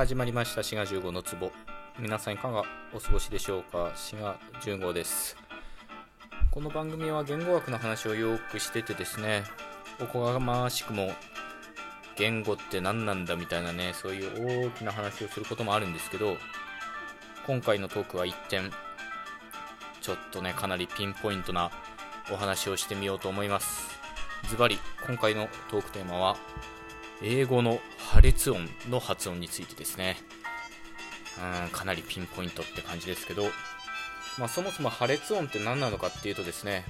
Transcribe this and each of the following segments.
始まりました。滋賀15の壺。皆さんいかがお過ごしでしょうか？滋賀15です。この番組は言語学の話をよくしててですねおこがましくも言語って何なんだみたいなねそういう大きな話をすることもあるんですけど今回のトークは一点ちょっとねかなりピンポイントなお話をしてみようと思います。ズバリ今回のトークテーマは英語の破裂音の発音についてですね。うんかなりピンポイントって感じですけど、まあ、そもそも破裂音って何なのかっていうとですね。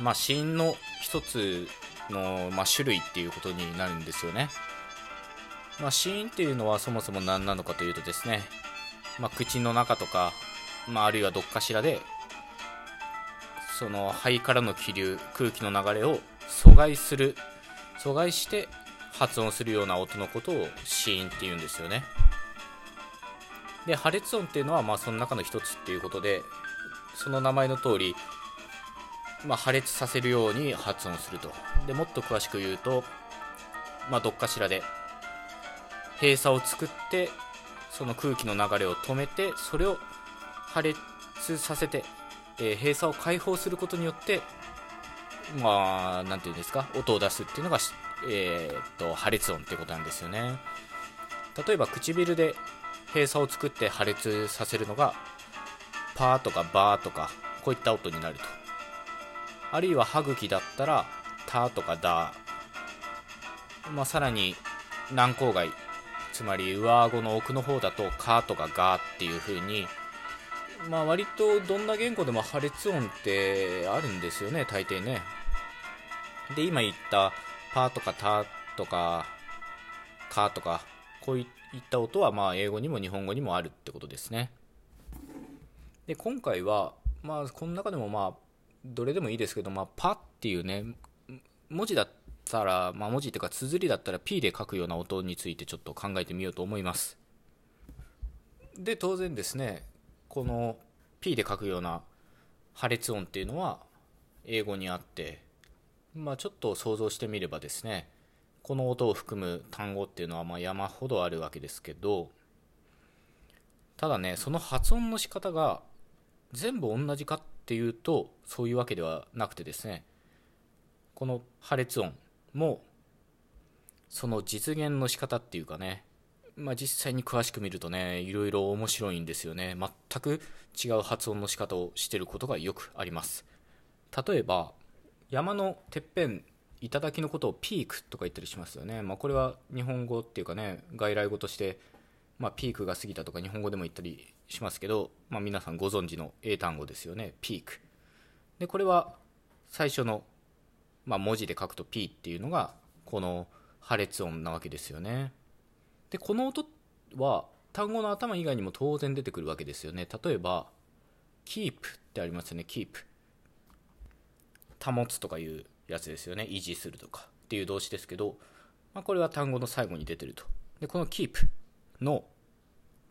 まあ子音の一つの、まあ、種類っていうことになるんですよね、まあ、子音っていうのはそもそも何なのかというとですね、まあ、口の中とか、まあ、あるいはどっかしらでその肺からの気流空気の流れを阻害する阻害して発音するような音のことを子音っていうんですよね。で破裂音っていうのはまあその中の一つっていうことでその名前の通りまあ、破裂させるように発音すると。でもっと詳しく言うと、まあ、どっかしらで閉鎖を作ってその空気の流れを止めてそれを破裂させて、えー、閉鎖を解放することによってまあ何て言うんですか？音を出すっていうのが、えー、っと破裂音ってことなんですよね。例えば唇で閉鎖を作って破裂させるのがパーとかバーとかこういった音になると。あるいは歯茎だったらタとかダまあ、さらに軟口蓋。つまり上顎の奥の方だとカとかガっていう風に。まあ割とどんな言語でも破裂音ってあるんですよね大抵ね。で今言ったパとかタとかカとかこういった音はまあ英語にも日本語にもあるってことですねで今回はまあこの中でもまあどれでもいいですけど、まあ、パっていうね、文字だったら、まあ、文字っていうか、綴りだったら P で書くような音についてちょっと考えてみようと思います。で、当然ですね、この P で書くような破裂音っていうのは英語にあって、まあ、ちょっと想像してみればですね、この音を含む単語っていうのはま山ほどあるわけですけど、ただね、その発音の仕方が全部同じかっていうとそういうわけではなくてですねこの破裂音もその実現の仕方っていうかねまあ、実際に詳しく見るとねいろいろ面白いんですよね。全く違う発音の仕方をしてることがよくあります。例えば山のてっぺん頂のことをピークとか言ったりしますよね、まあ、これは日本語っていうかね外来語としてまあ、ピークが過ぎたとか日本語でも言ったりしますけど、まあ、皆さんご存知の英単語ですよね。ピーク。でこれは最初の、まあ、文字で書くと P っていうのがこの破裂音なわけですよね。でこの音は単語の頭以外にも当然出てくるわけですよね。例えば keep ってありますよね。keep 保つとかいうやつですよね。維持するとか。っていう動詞ですけど、まあ、これは単語の最後に出てると。でこの keep の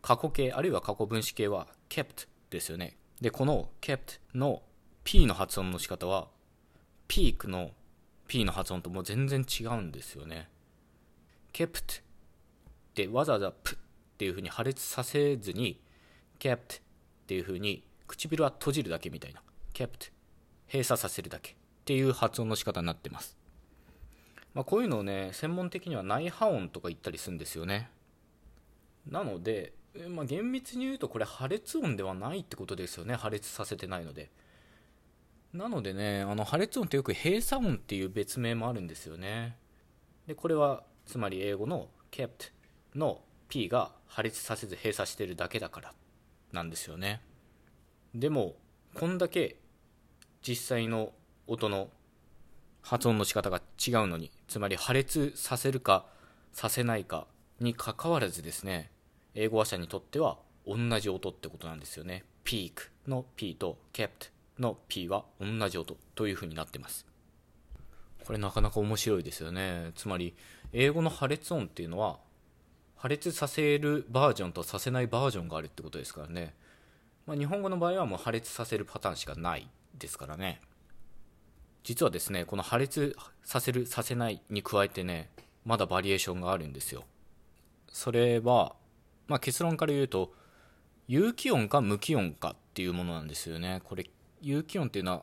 過去形あるいは過去分詞形は kept ですよね。でこの kept の P の発音の仕方はピークの P の発音ともう全然違うんですよね。kept ってわざわざプっていう風に破裂させずに kept っていう風に唇は閉じるだけみたいな。kept 閉鎖させるだけっていう発音の仕方になってます、まあ、こういうのをね専門的には内波音とか言ったりするんですよね。なので、まあ、厳密に言うとこれ破裂音ではないってことですよね。破裂させてないので。なのでねあの破裂音ってよく閉鎖音っていう別名もあるんですよね。でこれはつまり英語の kept の P が破裂させず閉鎖してるだけだからなんですよね。でもこんだけ実際の音の発音の仕方が違うのにつまり破裂させるかさせないかにかかわらずですね英語話者にとっては同じ音ってことなんですよね。peak の P と kept の P は同じ音という風になってます。これなかなか面白いですよね。つまり、英語の破裂音っていうのは、破裂させるバージョンとさせないバージョンがあるってことですからね。まあ、日本語の場合はもう破裂させるパターンしかないですからね。実はですね、この破裂させる、させないに加えてね、まだバリエーションがあるんですよ。それは、まあ、結論から言うと有機音か無機音かっていうものなんですよねこれ有機音っていうのは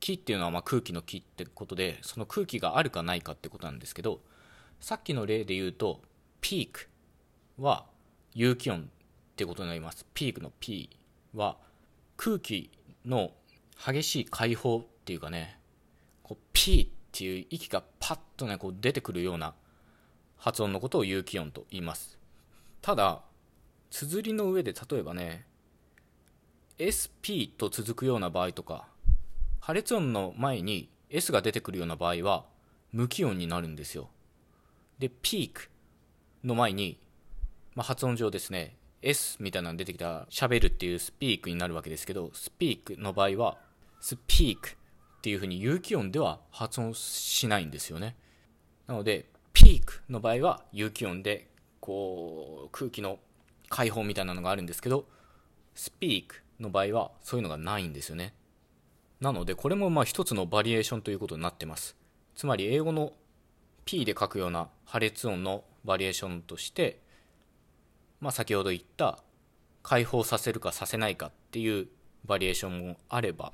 気っていうのはま空気の気ってことでその空気があるかないかってことなんですけどさっきの例で言うとピークは有機音ってことになりますピークの P は空気の激しい解放っていうかねこうピーっていう息がパッとねこう出てくるような発音のことを有機音と言います。ただ綴りの上で例えばね SP と続くような場合とか破裂音の前に S が出てくるような場合は無気音になるんですよ。でピークの前に、まあ、発音上ですね S みたいなの出てきた喋るっていうスピークになるわけですけどスピークの場合はスピークっていうふうに有機音では発音しないんですよね。なのでピークの場合は有機音でこう空気の解放みたいなのがあるんですけどスピークの場合はそういうのがないんですよね。なのでこれもまあ一つのバリエーションということになってます。つまり英語の P で書くような破裂音のバリエーションとしてまあ先ほど言った解放させるかさせないかっていうバリエーションもあれば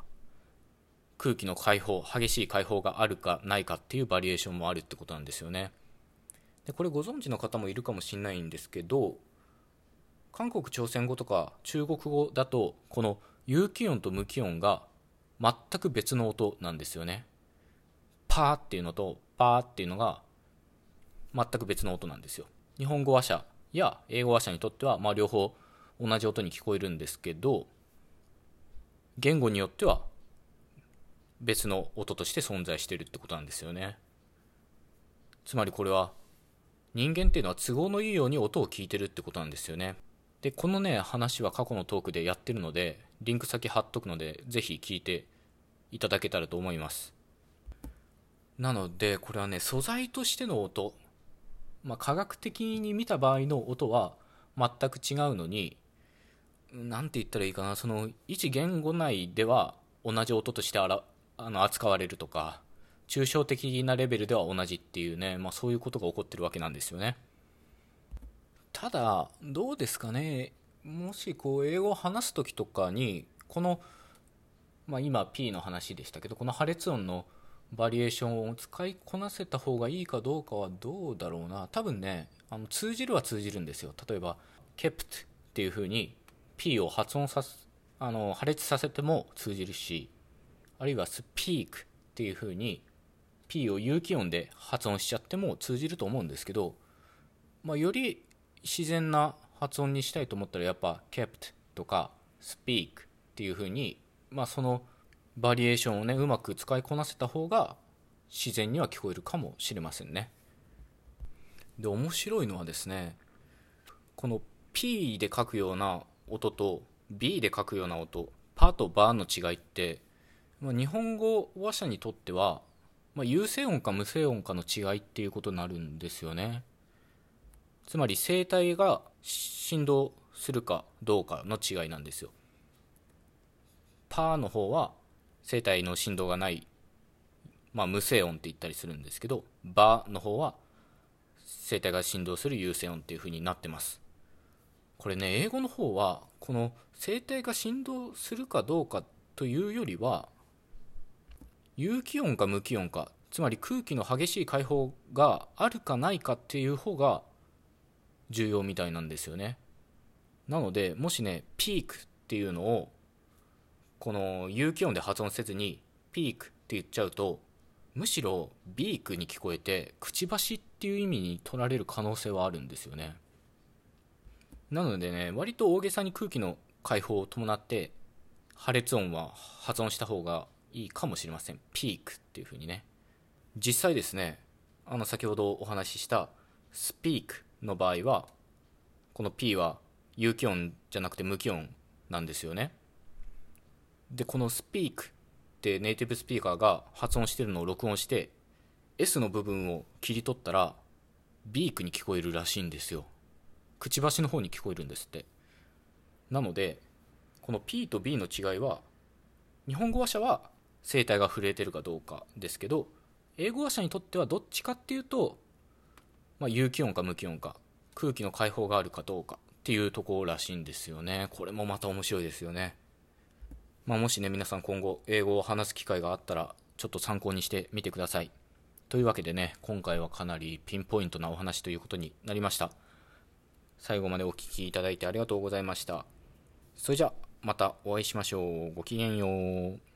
空気の解放激しい解放があるかないかっていうバリエーションもあるってことなんですよね。でこれご存知の方もいるかもしれないんですけど韓国朝鮮語とか中国語だとこの有機音と無機音が全く別の音なんですよね。パーっていうのとパーっていうのが全く別の音なんですよ。日本語話者や英語話者にとってはまあ両方同じ音に聞こえるんですけど言語によっては別の音として存在してるってことなんですよね。つまりこれは人間っていうのは都合のいいように音を聞いてるってことなんですよね。でこのね話は過去のトークでやってるのでリンク先貼っとくのでぜひ聞いていただけたらと思います。なのでこれはね素材としての音まあ、科学的に見た場合の音は全く違うのに何て言ったらいいかなその一言語内では同じ音としてあらあの扱われるとか抽象的なレベルでは同じっていうね、まあ、そういうことが起こってるわけなんですよね。ただどうですかねもしこう英語を話す時とかにこの、まあ、今 P の話でしたけどこの破裂音のバリエーションを使いこなせた方がいいかどうかはどうだろうな多分ねあの通じるは通じるんですよ例えば kept っていう風に P を発音さすあの破裂させても通じるしあるいは speak っていう風に P を有機音で発音しちゃっても通じると思うんですけど、まあ、より自然な発音にしたいと思ったらやっぱ kept とか speak っていう風にまあそのバリエーションをねうまく使いこなせた方が自然には聞こえるかもしれませんね。で面白いのはですねこの P で書くような音と B で書くような音パーとバーの違いって、まあ、日本語話者にとっては、まあ、有声音か無声音かの違いっていうことになるんですよねつまり声帯が振動するかどうかの違いなんですよ。パーの方は声帯の振動がない、まあ、無声音って言ったりするんですけど、バーの方は声帯が振動する有声音っていう風になってます。これね、英語の方は、この声帯が振動するかどうかというよりは、有機音か無機音か、つまり空気の激しい解放があるかないかっていう方が重要みたいなんですよね。なのでもしねピークっていうのをこの有機音で発音せずにピークって言っちゃうとむしろビークに聞こえてくちばしっていう意味に取られる可能性はあるんですよね。なのでね割と大げさに空気の解放を伴って破裂音は発音した方がいいかもしれません。ピークっていう風にね。実際ですねあの先ほどお話ししたスピークの場合はこの P は有機音じゃなくて無機音なんですよね。でこの speak ってネイティブスピーカーが発音してるのを録音して S の部分を切り取ったらビークに聞こえるらしいんですよ。くちばしの方に聞こえるんですって。なのでこの P と B の違いは日本語話者は声帯が震えてるかどうかですけど英語話者にとってはどっちかっていうとまあ、有機音か無機音か空気の解放があるかどうかっていうところらしいんですよね。これもまた面白いですよね。まあ、もしね皆さん今後英語を話す機会があったらちょっと参考にしてみてください。というわけでね今回はかなりピンポイントなお話ということになりました。最後までお聴きいただいてありがとうございました。それじゃあまたお会いしましょう。ごきげんよう。